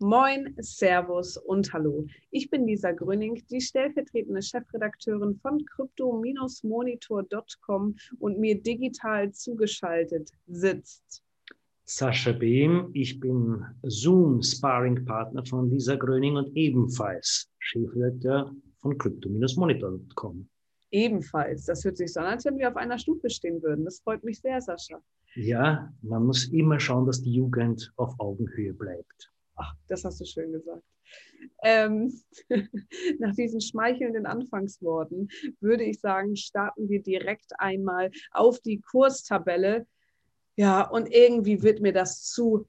Moin, Servus und Hallo. Ich bin Lisa Gröning, die stellvertretende Chefredakteurin von crypto-monitor.com und mir digital zugeschaltet sitzt. Sascha Behm, ich bin Zoom-Sparring-Partner von Lisa Gröning und ebenfalls Chefredakteur von crypto-monitor.com. Ebenfalls. Das hört sich so an, als wenn wir auf einer Stufe stehen würden. Das freut mich sehr, Sascha. Ja, man muss immer schauen, dass die Jugend auf Augenhöhe bleibt. Ach, das hast du schön gesagt. Ähm, nach diesen schmeichelnden Anfangsworten würde ich sagen, starten wir direkt einmal auf die Kurstabelle. Ja, und irgendwie wird mir das zu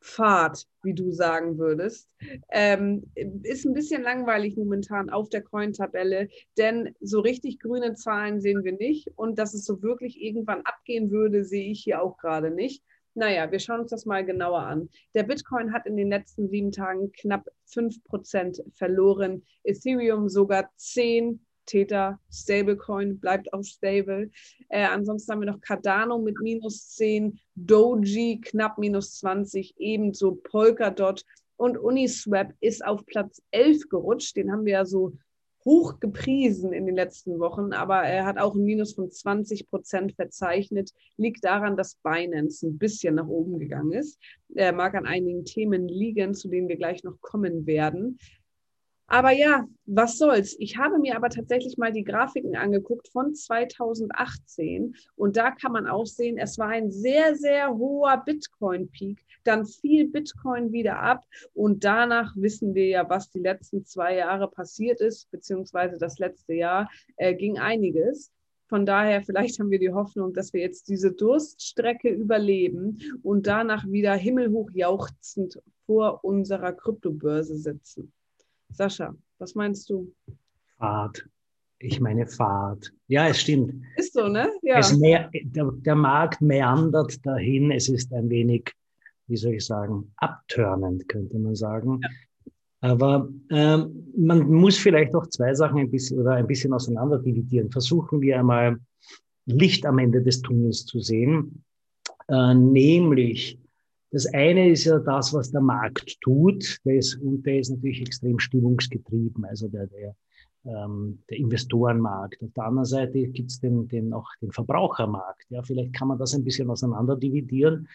fad, wie du sagen würdest. Ähm, ist ein bisschen langweilig momentan auf der Coin-Tabelle, denn so richtig grüne Zahlen sehen wir nicht. Und dass es so wirklich irgendwann abgehen würde, sehe ich hier auch gerade nicht. Naja, wir schauen uns das mal genauer an. Der Bitcoin hat in den letzten sieben Tagen knapp 5% verloren, Ethereum sogar 10 Theta, Stablecoin bleibt auch stable. Äh, ansonsten haben wir noch Cardano mit minus 10, Doji knapp minus 20, ebenso Polkadot und Uniswap ist auf Platz 11 gerutscht. Den haben wir ja so hoch gepriesen in den letzten Wochen, aber er hat auch ein Minus von 20 Prozent verzeichnet. Liegt daran, dass Binance ein bisschen nach oben gegangen ist. Er mag an einigen Themen liegen, zu denen wir gleich noch kommen werden. Aber ja, was soll's. Ich habe mir aber tatsächlich mal die Grafiken angeguckt von 2018 und da kann man auch sehen, es war ein sehr, sehr hoher Bitcoin-Peak. Dann fiel Bitcoin wieder ab und danach wissen wir ja, was die letzten zwei Jahre passiert ist, beziehungsweise das letzte Jahr äh, ging einiges. Von daher, vielleicht haben wir die Hoffnung, dass wir jetzt diese Durststrecke überleben und danach wieder himmelhoch jauchzend vor unserer Kryptobörse sitzen. Sascha, was meinst du? Fahrt. Ich meine Fahrt. Ja, es stimmt. Ist so, ne? Ja. Mehr, der, der Markt meandert dahin. Es ist ein wenig, wie soll ich sagen, abtörnend, könnte man sagen. Ja. Aber ähm, man muss vielleicht auch zwei Sachen ein bisschen oder ein bisschen auseinander dividieren. Versuchen wir einmal Licht am Ende des Tunnels zu sehen, äh, nämlich das eine ist ja das, was der Markt tut, der ist, und der ist natürlich extrem stimmungsgetrieben, also der, der, ähm, der Investorenmarkt. Auf der anderen Seite gibt es den, den, auch den Verbrauchermarkt. Ja, vielleicht kann man das ein bisschen auseinander dividieren.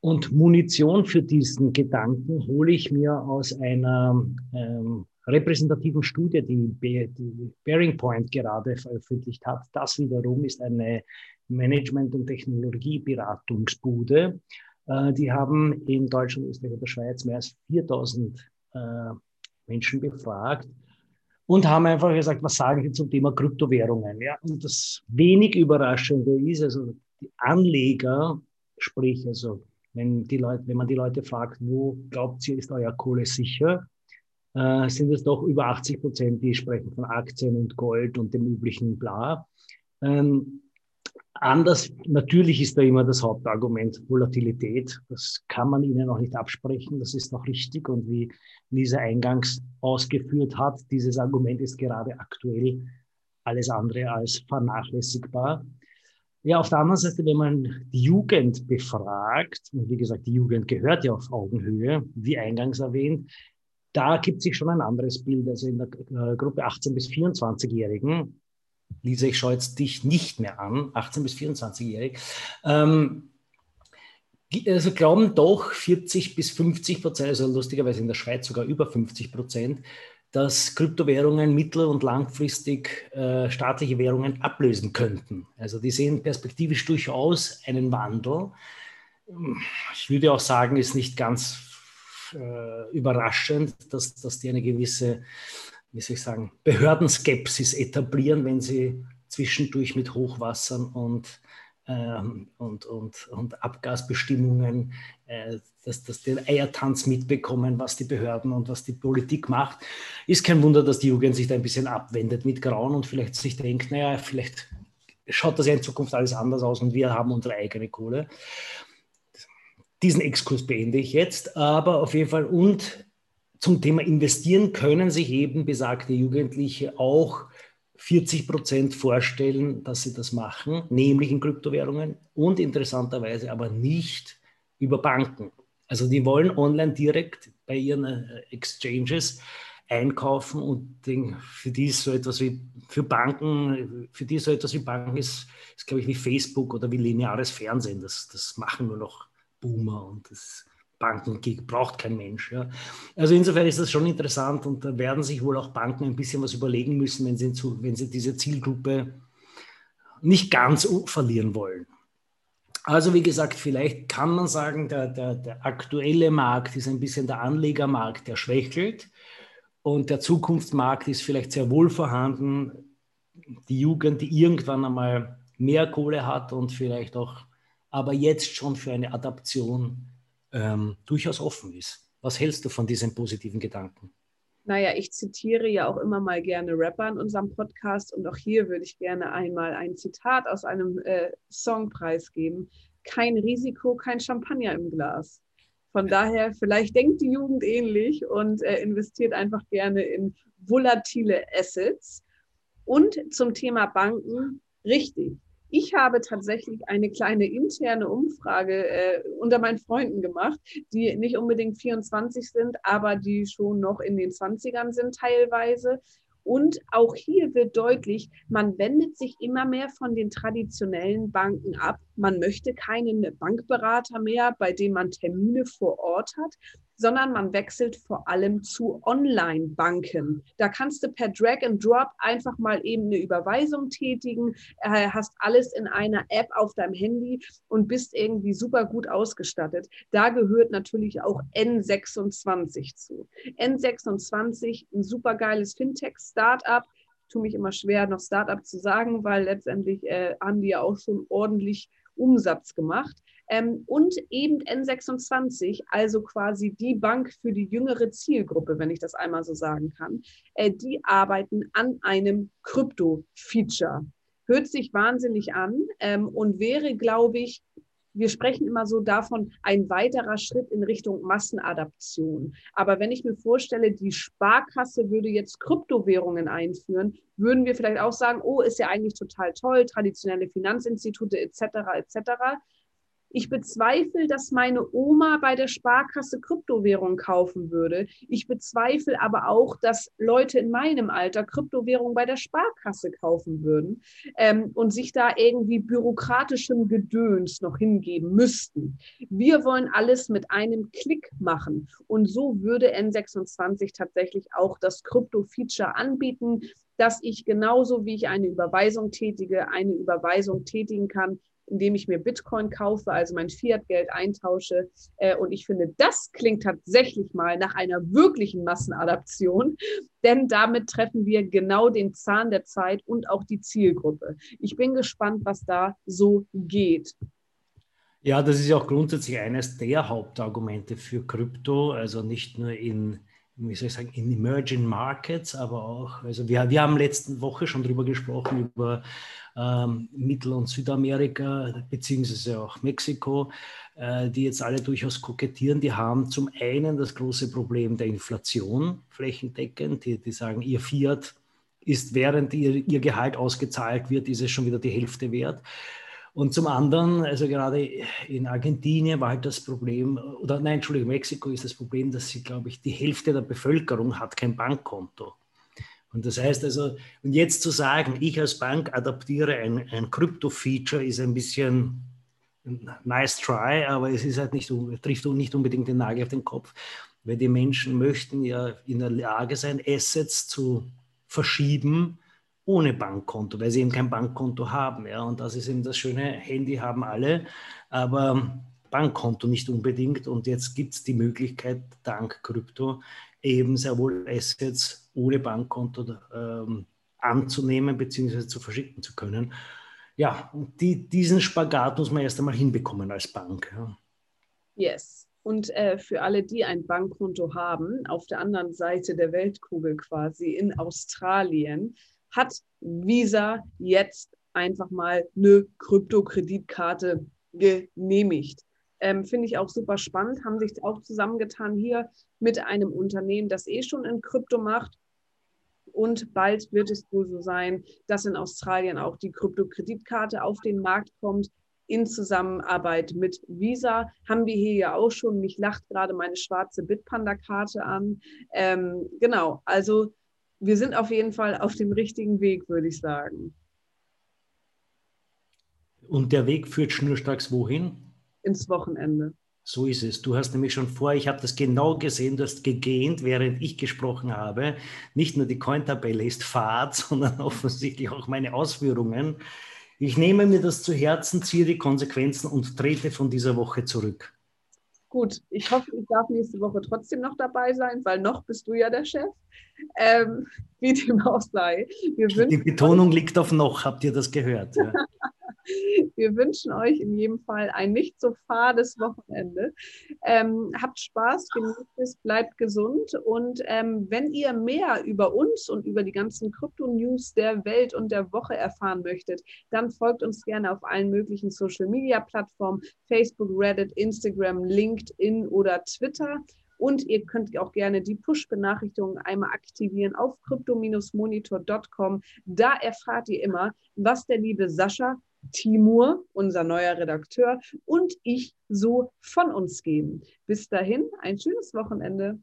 Und Munition für diesen Gedanken hole ich mir aus einer ähm, repräsentativen Studie, die, die Bearing Point gerade veröffentlicht hat. Das wiederum ist eine Management- und Technologieberatungsbude. Äh, die haben in Deutschland, Österreich und der Schweiz mehr als 4000 äh, Menschen befragt und haben einfach gesagt, was sagen Sie zum Thema Kryptowährungen? Ja, und das wenig Überraschende ist, also die Anleger, sprich, also wenn, die Leute, wenn man die Leute fragt, wo glaubt ihr, ist euer Kohle sicher, äh, sind es doch über 80 Prozent, die sprechen von Aktien und Gold und dem üblichen Bla. Ähm, Anders, natürlich ist da immer das Hauptargument Volatilität. Das kann man ihnen auch nicht absprechen. Das ist auch richtig. Und wie Lisa eingangs ausgeführt hat, dieses Argument ist gerade aktuell alles andere als vernachlässigbar. Ja, auf der anderen Seite, wenn man die Jugend befragt, und wie gesagt, die Jugend gehört ja auf Augenhöhe, wie eingangs erwähnt, da gibt sich schon ein anderes Bild. Also in der äh, Gruppe 18 bis 24-Jährigen Lisa, ich schaue jetzt dich nicht mehr an, 18- bis 24-jährig, ähm, also glauben doch 40 bis 50 Prozent, also lustigerweise in der Schweiz sogar über 50 Prozent, dass Kryptowährungen mittel- und langfristig äh, staatliche Währungen ablösen könnten. Also die sehen perspektivisch durchaus einen Wandel. Ich würde auch sagen, ist nicht ganz äh, überraschend, dass, dass die eine gewisse wie soll ich sagen, Behördenskepsis etablieren, wenn sie zwischendurch mit Hochwassern und, ähm, und, und, und Abgasbestimmungen äh, dass, dass den Eiertanz mitbekommen, was die Behörden und was die Politik macht. Ist kein Wunder, dass die Jugend sich da ein bisschen abwendet mit Grauen und vielleicht sich denkt, naja, vielleicht schaut das ja in Zukunft alles anders aus und wir haben unsere eigene Kohle. Diesen Exkurs beende ich jetzt, aber auf jeden Fall und zum Thema Investieren können sich eben besagte Jugendliche auch 40 Prozent vorstellen, dass sie das machen, nämlich in Kryptowährungen und interessanterweise aber nicht über Banken. Also die wollen online direkt bei ihren äh, Exchanges einkaufen und für die ist so etwas wie, für Banken, für die so etwas wie Banken ist, ist glaube ich, wie Facebook oder wie lineares Fernsehen. Das, das machen nur noch Boomer und das Banken braucht kein Mensch. Ja. Also insofern ist das schon interessant und da werden sich wohl auch Banken ein bisschen was überlegen müssen, wenn sie, zu, wenn sie diese Zielgruppe nicht ganz verlieren wollen. Also wie gesagt, vielleicht kann man sagen, der, der, der aktuelle Markt ist ein bisschen der Anlegermarkt, der schwächelt und der Zukunftsmarkt ist vielleicht sehr wohl vorhanden. Die Jugend, die irgendwann einmal mehr Kohle hat und vielleicht auch aber jetzt schon für eine Adaption ähm, durchaus offen ist. Was hältst du von diesen positiven Gedanken? Naja, ich zitiere ja auch immer mal gerne Rapper in unserem Podcast und auch hier würde ich gerne einmal ein Zitat aus einem äh, Song preisgeben. Kein Risiko, kein Champagner im Glas. Von daher, vielleicht denkt die Jugend ähnlich und äh, investiert einfach gerne in volatile Assets. Und zum Thema Banken, richtig. Ich habe tatsächlich eine kleine interne Umfrage äh, unter meinen Freunden gemacht, die nicht unbedingt 24 sind, aber die schon noch in den 20ern sind teilweise. Und auch hier wird deutlich, man wendet sich immer mehr von den traditionellen Banken ab. Man möchte keinen Bankberater mehr, bei dem man Termine vor Ort hat, sondern man wechselt vor allem zu Online-Banken. Da kannst du per Drag and Drop einfach mal eben eine Überweisung tätigen, äh, hast alles in einer App auf deinem Handy und bist irgendwie super gut ausgestattet. Da gehört natürlich auch N26 zu. N26, ein super geiles Fintech-Startup tue mich immer schwer, noch Startup zu sagen, weil letztendlich äh, haben die ja auch schon ordentlich Umsatz gemacht. Ähm, und eben N26, also quasi die Bank für die jüngere Zielgruppe, wenn ich das einmal so sagen kann, äh, die arbeiten an einem Krypto-Feature. Hört sich wahnsinnig an ähm, und wäre, glaube ich, wir sprechen immer so davon, ein weiterer Schritt in Richtung Massenadaption. Aber wenn ich mir vorstelle, die Sparkasse würde jetzt Kryptowährungen einführen, würden wir vielleicht auch sagen, oh, ist ja eigentlich total toll, traditionelle Finanzinstitute etc. etc. Ich bezweifle, dass meine Oma bei der Sparkasse Kryptowährung kaufen würde. Ich bezweifle aber auch, dass Leute in meinem Alter Kryptowährung bei der Sparkasse kaufen würden ähm, und sich da irgendwie bürokratischem Gedöns noch hingeben müssten. Wir wollen alles mit einem Klick machen. Und so würde N26 tatsächlich auch das Krypto-Feature anbieten, dass ich genauso wie ich eine Überweisung tätige, eine Überweisung tätigen kann indem ich mir Bitcoin kaufe, also mein Fiat-Geld eintausche. Äh, und ich finde, das klingt tatsächlich mal nach einer wirklichen Massenadaption, denn damit treffen wir genau den Zahn der Zeit und auch die Zielgruppe. Ich bin gespannt, was da so geht. Ja, das ist ja auch grundsätzlich eines der Hauptargumente für Krypto, also nicht nur in wie soll ich sagen, in Emerging Markets, aber auch, also wir, wir haben letzte Woche schon darüber gesprochen, über ähm, Mittel- und Südamerika, beziehungsweise auch Mexiko, äh, die jetzt alle durchaus kokettieren. Die haben zum einen das große Problem der Inflation flächendeckend. Die, die sagen, ihr Fiat ist, während ihr, ihr Gehalt ausgezahlt wird, ist es schon wieder die Hälfte wert. Und zum anderen, also gerade in Argentinien war halt das Problem, oder nein, Entschuldigung, Mexiko ist das Problem, dass sie, glaube ich, die Hälfte der Bevölkerung hat kein Bankkonto. Und das heißt also, und jetzt zu sagen, ich als Bank adaptiere ein, Krypto-Feature, ist ein bisschen nice try, aber es ist halt nicht, trifft nicht unbedingt den Nagel auf den Kopf, weil die Menschen möchten ja in der Lage sein, Assets zu verschieben ohne Bankkonto, weil sie eben kein Bankkonto haben. Ja? Und das ist eben das Schöne, Handy haben alle, aber Bankkonto nicht unbedingt. Und jetzt gibt es die Möglichkeit, dank Krypto, eben sehr wohl Assets ohne Bankkonto ähm, anzunehmen bzw. zu verschicken zu können. Ja, die, diesen Spagat muss man erst einmal hinbekommen als Bank. Ja. Yes. Und äh, für alle, die ein Bankkonto haben, auf der anderen Seite der Weltkugel quasi in Australien, hat Visa jetzt einfach mal eine Kryptokreditkarte genehmigt. Ähm, Finde ich auch super spannend, haben sich auch zusammengetan hier mit einem Unternehmen, das eh schon in Krypto macht. Und bald wird es wohl so sein, dass in Australien auch die Kryptokreditkarte auf den Markt kommt. in Zusammenarbeit mit Visa. Haben wir hier ja auch schon. Mich lacht gerade meine schwarze Bitpanda-Karte an. Ähm, genau, also wir sind auf jeden Fall auf dem richtigen Weg, würde ich sagen. Und der Weg führt schnurstracks wohin? Ins Wochenende. So ist es. Du hast nämlich schon vor, ich habe das genau gesehen, du hast gegähnt, während ich gesprochen habe. Nicht nur die Cointabelle ist fad, sondern offensichtlich auch meine Ausführungen. Ich nehme mir das zu Herzen, ziehe die Konsequenzen und trete von dieser Woche zurück. Gut, ich hoffe, ich darf nächste Woche trotzdem noch dabei sein, weil noch bist du ja der Chef. Ähm, wie dem auch sei. die Betonung liegt auf noch, habt ihr das gehört? Ja. Wir wünschen euch in jedem Fall ein nicht so fades Wochenende. Ähm, habt Spaß, genießt es, bleibt gesund und ähm, wenn ihr mehr über uns und über die ganzen Krypto-News der Welt und der Woche erfahren möchtet, dann folgt uns gerne auf allen möglichen Social-Media-Plattformen, Facebook, Reddit, Instagram, LinkedIn oder Twitter. Und ihr könnt auch gerne die Push-Benachrichtigungen einmal aktivieren auf crypto-monitor.com. Da erfahrt ihr immer, was der liebe Sascha Timur, unser neuer Redakteur, und ich so von uns geben. Bis dahin, ein schönes Wochenende.